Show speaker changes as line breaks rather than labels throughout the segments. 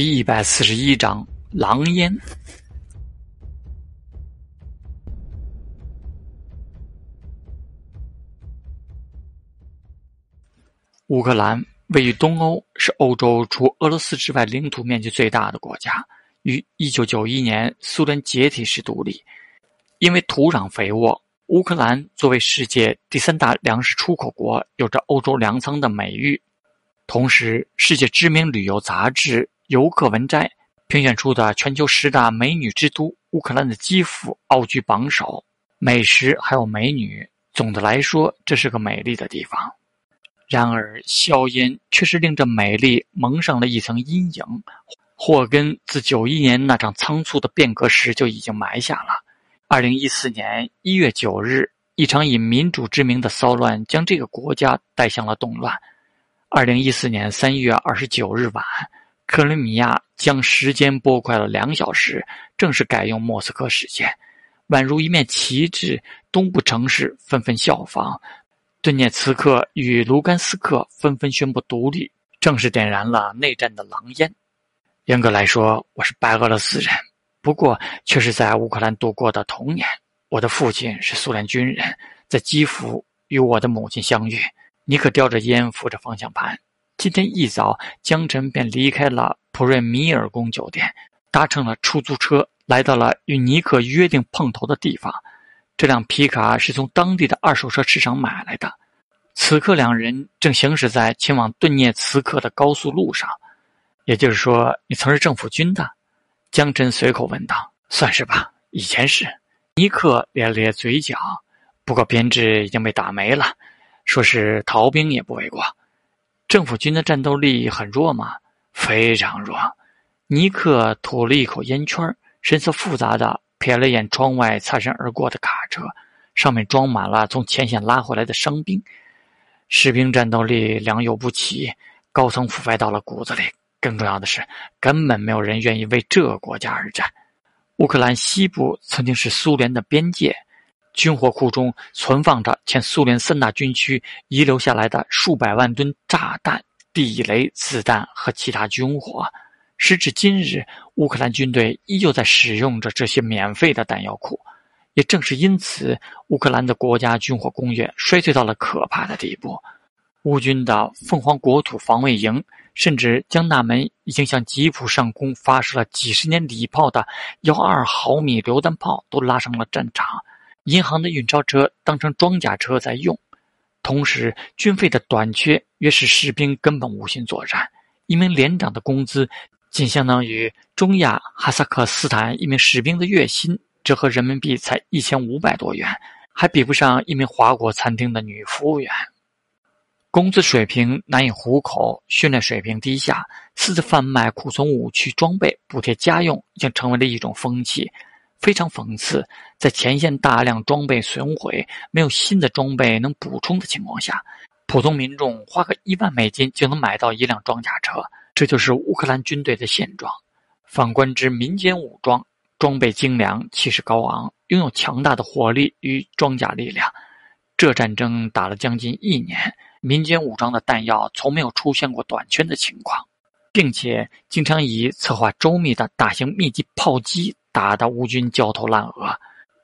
第一百四十一章狼烟。乌克兰位于东欧，是欧洲除俄罗斯之外领土面积最大的国家。于一九九一年苏联解体时独立。因为土壤肥沃，乌克兰作为世界第三大粮食出口国，有着欧洲粮仓的美誉。同时，世界知名旅游杂志《游客文摘》评选出的全球十大美女之都——乌克兰的基辅傲居榜首。美食还有美女，总的来说，这是个美丽的地方。然而，硝烟却是令这美丽蒙上了一层阴影。祸根自九一年那场仓促的变革时就已经埋下了。二零一四年一月九日，一场以民主之名的骚乱将这个国家带向了动乱。二零一四年三月二十九日晚，克里米亚将时间拨快了两小时，正式改用莫斯科时间，宛如一面旗帜，东部城市纷纷效仿，顿涅茨克与卢甘斯克纷纷宣布独立，正式点燃了内战的狼烟。严格来说，我是白俄罗斯人。不过，却是在乌克兰度过的童年。我的父亲是苏联军人，在基辅与我的母亲相遇。尼克叼着烟，扶着方向盘。今天一早，江晨便离开了普瑞米尔宫酒店，搭乘了出租车，来到了与尼克约定碰头的地方。这辆皮卡是从当地的二手车市场买来的。此刻，两人正行驶在前往顿涅茨克的高速路上。也就是说，你曾是政府军的。江晨随口问道：“算是吧，以前是。”尼克咧咧嘴角，不过编制已经被打没了，说是逃兵也不为过。政府军的战斗力很弱吗？非常弱。尼克吐了一口烟圈，神色复杂的瞥了眼窗外擦身而过的卡车，上面装满了从前线拉回来的伤兵。士兵战斗力良莠不齐，高层腐败到了骨子里。更重要的是，根本没有人愿意为这个国家而战。乌克兰西部曾经是苏联的边界，军火库中存放着前苏联三大军区遗留下来的数百万吨炸弹、地雷、子弹和其他军火。时至今日，乌克兰军队依旧在使用着这些免费的弹药库。也正是因此，乌克兰的国家军火工业衰退到了可怕的地步。乌军的凤凰国土防卫营。甚至将那门已经向吉普上空发射了几十年礼炮的幺二毫米榴弹炮都拉上了战场，银行的运钞车当成装甲车在用。同时，军费的短缺约使士兵根本无心作战。一名连长的工资仅相当于中亚哈萨克斯坦一名士兵的月薪，折合人民币才一千五百多元，还比不上一名华国餐厅的女服务员。工资水平难以糊口，训练水平低下，私自贩卖库存武器装备补贴家用，已经成为了一种风气。非常讽刺，在前线大量装备损毁、没有新的装备能补充的情况下，普通民众花个一万美金就能买到一辆装甲车，这就是乌克兰军队的现状。反观之民间武装，装备精良，气势高昂，拥有强大的火力与装甲力量。这战争打了将近一年。民间武装的弹药从没有出现过短缺的情况，并且经常以策划周密的大型密集炮击打得乌军焦头烂额。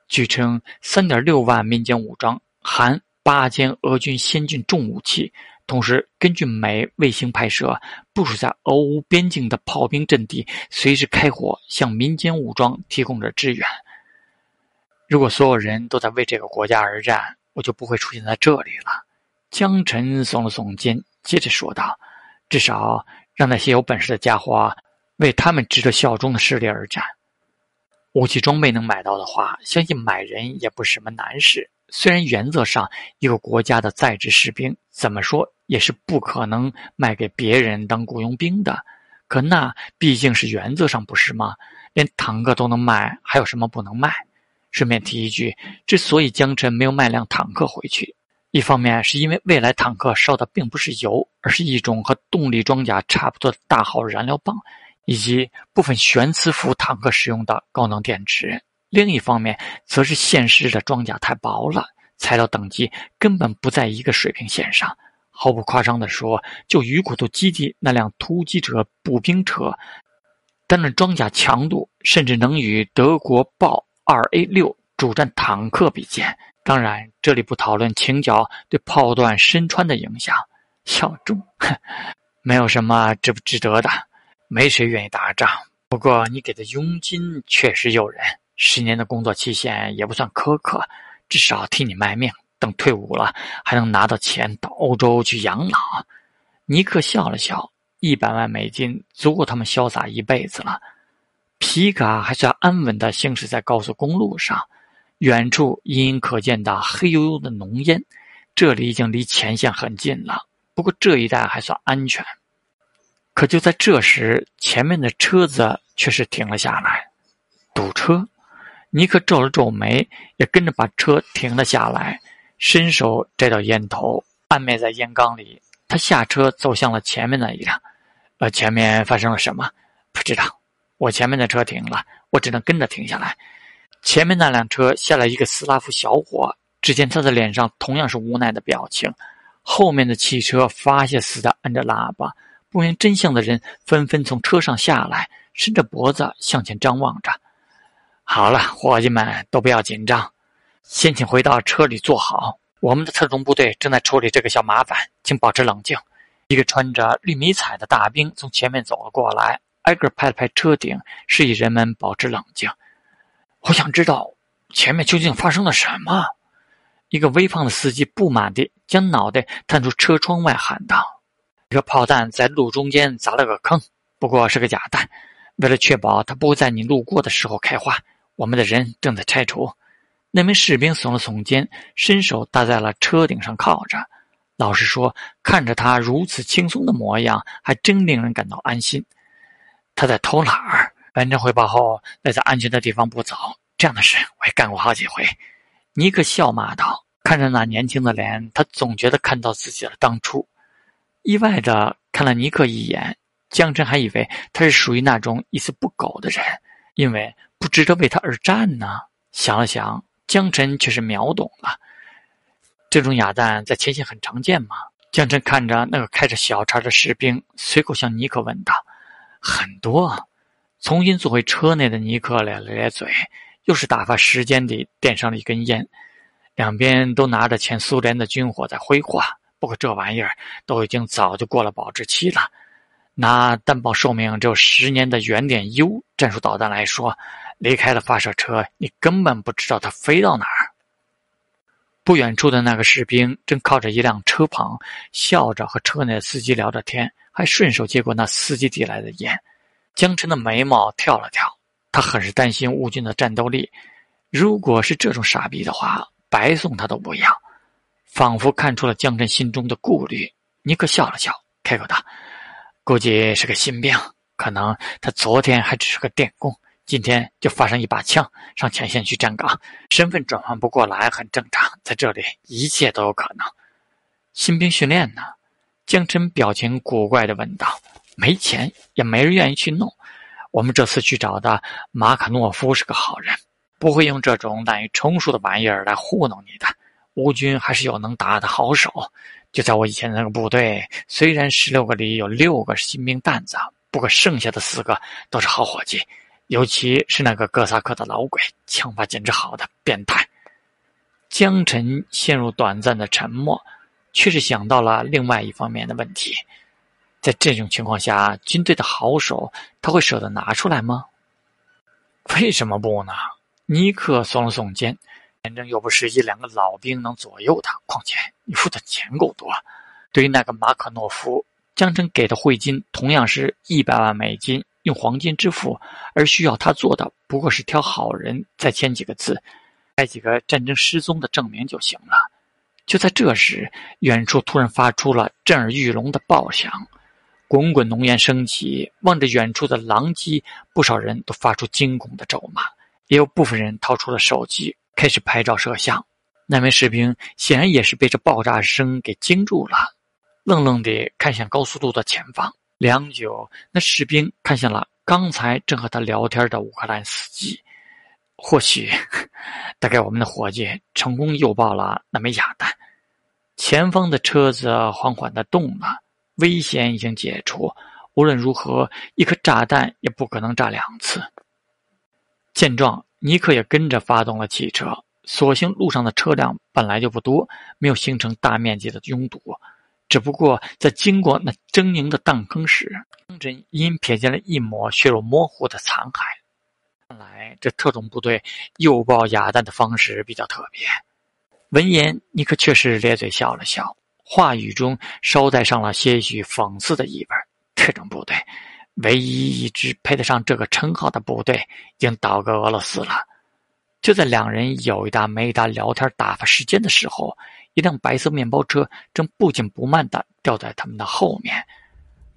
据称，三点六万民间武装含八千俄军先进重武器，同时根据美卫星拍摄，部署在俄乌边境的炮兵阵地随时开火，向民间武装提供着支援。如果所有人都在为这个国家而战，我就不会出现在这里了。江晨耸了耸肩，接着说道：“至少让那些有本事的家伙为他们值得效忠的势力而战。武器装备能买到的话，相信买人也不是什么难事。虽然原则上，一个国家的在职士兵怎么说也是不可能卖给别人当雇佣兵的，可那毕竟是原则上，不是吗？连坦克都能卖，还有什么不能卖？顺便提一句，之所以江晨没有卖辆坦克回去。”一方面是因为未来坦克烧的并不是油，而是一种和动力装甲差不多的大号燃料棒，以及部分悬磁浮坦克使用的高能电池。另一方面，则是现实的装甲太薄了，材料等级根本不在一个水平线上。毫不夸张地说，就鱼骨头基地那辆突击者步兵车，但那装甲强度甚至能与德国豹二 A 六主战坦克比肩。当然，这里不讨论倾角对炮弹身穿的影响。小众，没有什么值不值得的，没谁愿意打仗。不过你给的佣金确实诱人，十年的工作期限也不算苛刻，至少替你卖命，等退伍了还能拿到钱到欧洲去养老。尼克笑了笑，一百万美金足够他们潇洒一辈子了。皮卡还算安稳地行驶在高速公路上。远处隐隐可见的黑黝黝的浓烟，这里已经离前线很近了。不过这一带还算安全。可就在这时，前面的车子却是停了下来，堵车。尼克皱了皱眉，也跟着把车停了下来，伸手摘掉烟头，按灭在烟缸里。他下车走向了前面那一辆。呃，前面发生了什么？不知道。我前面的车停了，我只能跟着停下来。前面那辆车下来一个斯拉夫小伙，只见他的脸上同样是无奈的表情。后面的汽车发泄似的按着喇叭，不明真相的人纷纷从车上下来，伸着脖子向前张望着。好了，伙计们都不要紧张，先请回到车里坐好。我们的特种部队正在处理这个小麻烦，请保持冷静。一个穿着绿迷彩的大兵从前面走了过来，挨个拍了拍车顶，示意人们保持冷静。我想知道前面究竟发生了什么。一个微胖的司机不满地将脑袋探出车窗外喊道：“一个炮弹在路中间砸了个坑，不过是个假弹。为了确保它不会在你路过的时候开花，我们的人正在拆除。”那名士兵耸了耸肩，伸手搭在了车顶上靠着。老实说，看着他如此轻松的模样，还真令人感到安心。他在偷懒儿。完成汇报后，待在安全的地方不走。这样的事我也干过好几回。尼克笑骂道：“看着那年轻的脸，他总觉得看到自己的当初。”意外的看了尼克一眼，江晨还以为他是属于那种一丝不苟的人，因为不值得为他而战呢。想了想，江晨却是秒懂了。这种哑弹在前线很常见嘛？江晨看着那个开着小差的士兵，随口向尼克问道：“很多。”重新坐回车内的尼克咧了咧嘴，又是打发时间地点上了一根烟。两边都拿着前苏联的军火在挥霍，不过这玩意儿都已经早就过了保质期了。拿弹保寿命只有十年的原点 U 战术导弹来说，离开了发射车，你根本不知道它飞到哪儿。不远处的那个士兵正靠着一辆车旁，笑着和车内的司机聊着天，还顺手接过那司机递来的烟。江晨的眉毛跳了跳，他很是担心吴军的战斗力。如果是这种傻逼的话，白送他都不要。仿佛看出了江晨心中的顾虑，尼克笑了笑，开口道：“估计是个新兵，可能他昨天还只是个电工，今天就发上一把枪，上前线去站岗，身份转换不过来很正常。在这里，一切都有可能。”新兵训练呢？江晨表情古怪的问道。没钱，也没人愿意去弄。我们这次去找的马卡诺夫是个好人，不会用这种滥竽充数的玩意儿来糊弄你的。吴军还是有能打的好手。就在我以前的那个部队，虽然十六个里有六个是新兵蛋子，不过剩下的四个都是好伙计。尤其是那个哥萨克的老鬼，枪法简直好的变态。江晨陷入短暂的沉默，却是想到了另外一方面的问题。在这种情况下，军队的好手他会舍得拿出来吗？为什么不呢？尼克耸了耸肩，反正又不是一两个老兵能左右他。况且你付的钱够多。对于那个马可诺夫，江晨给的汇金同样是一百万美金，用黄金支付，而需要他做的不过是挑好人，再签几个字，盖几个战争失踪的证明就行了。就在这时，远处突然发出了震耳欲聋的爆响。滚滚浓烟升起，望着远处的狼藉，不少人都发出惊恐的咒骂，也有部分人掏出了手机，开始拍照摄像。那名士兵显然也是被这爆炸声给惊住了，愣愣地看向高速路的前方。良久，那士兵看向了刚才正和他聊天的乌克兰司机，或许，大概我们的伙计成功诱爆了那枚哑弹。前方的车子缓缓地动了。危险已经解除，无论如何，一颗炸弹也不可能炸两次。见状，尼克也跟着发动了汽车。所幸路上的车辆本来就不多，没有形成大面积的拥堵。只不过在经过那狰狞的弹坑时，张真因瞥见了一抹血肉模糊的残骸。看来这特种部队诱爆哑弹的方式比较特别。闻言，尼克却是咧嘴笑了笑，话语中捎带上了些许讽刺的意味。特种部队，唯一一支配得上这个称号的部队，已经倒戈俄罗斯了。就在两人有一搭没一搭聊天打发时间的时候，一辆白色面包车正不紧不慢地掉在他们的后面。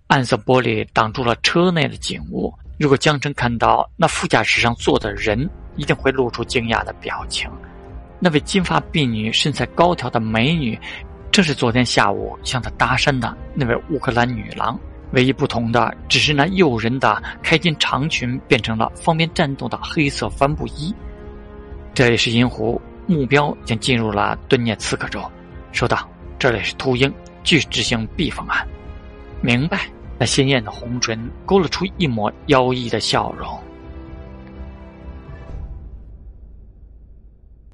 暗色玻璃挡住了车内的景物。如果江澄看到那副驾驶上坐的人，一定会露出惊讶的表情。那位金发碧女、身材高挑的美女，正是昨天下午向他搭讪的那位乌克兰女郎。唯一不同的，只是那诱人的开襟长裙变成了方便战斗的黑色帆布衣。这里是银狐，目标已经进入了顿涅茨克州。收到，这里是秃鹰，继续执行 B 方案。明白。那鲜艳的红唇勾勒出一抹妖异的笑容。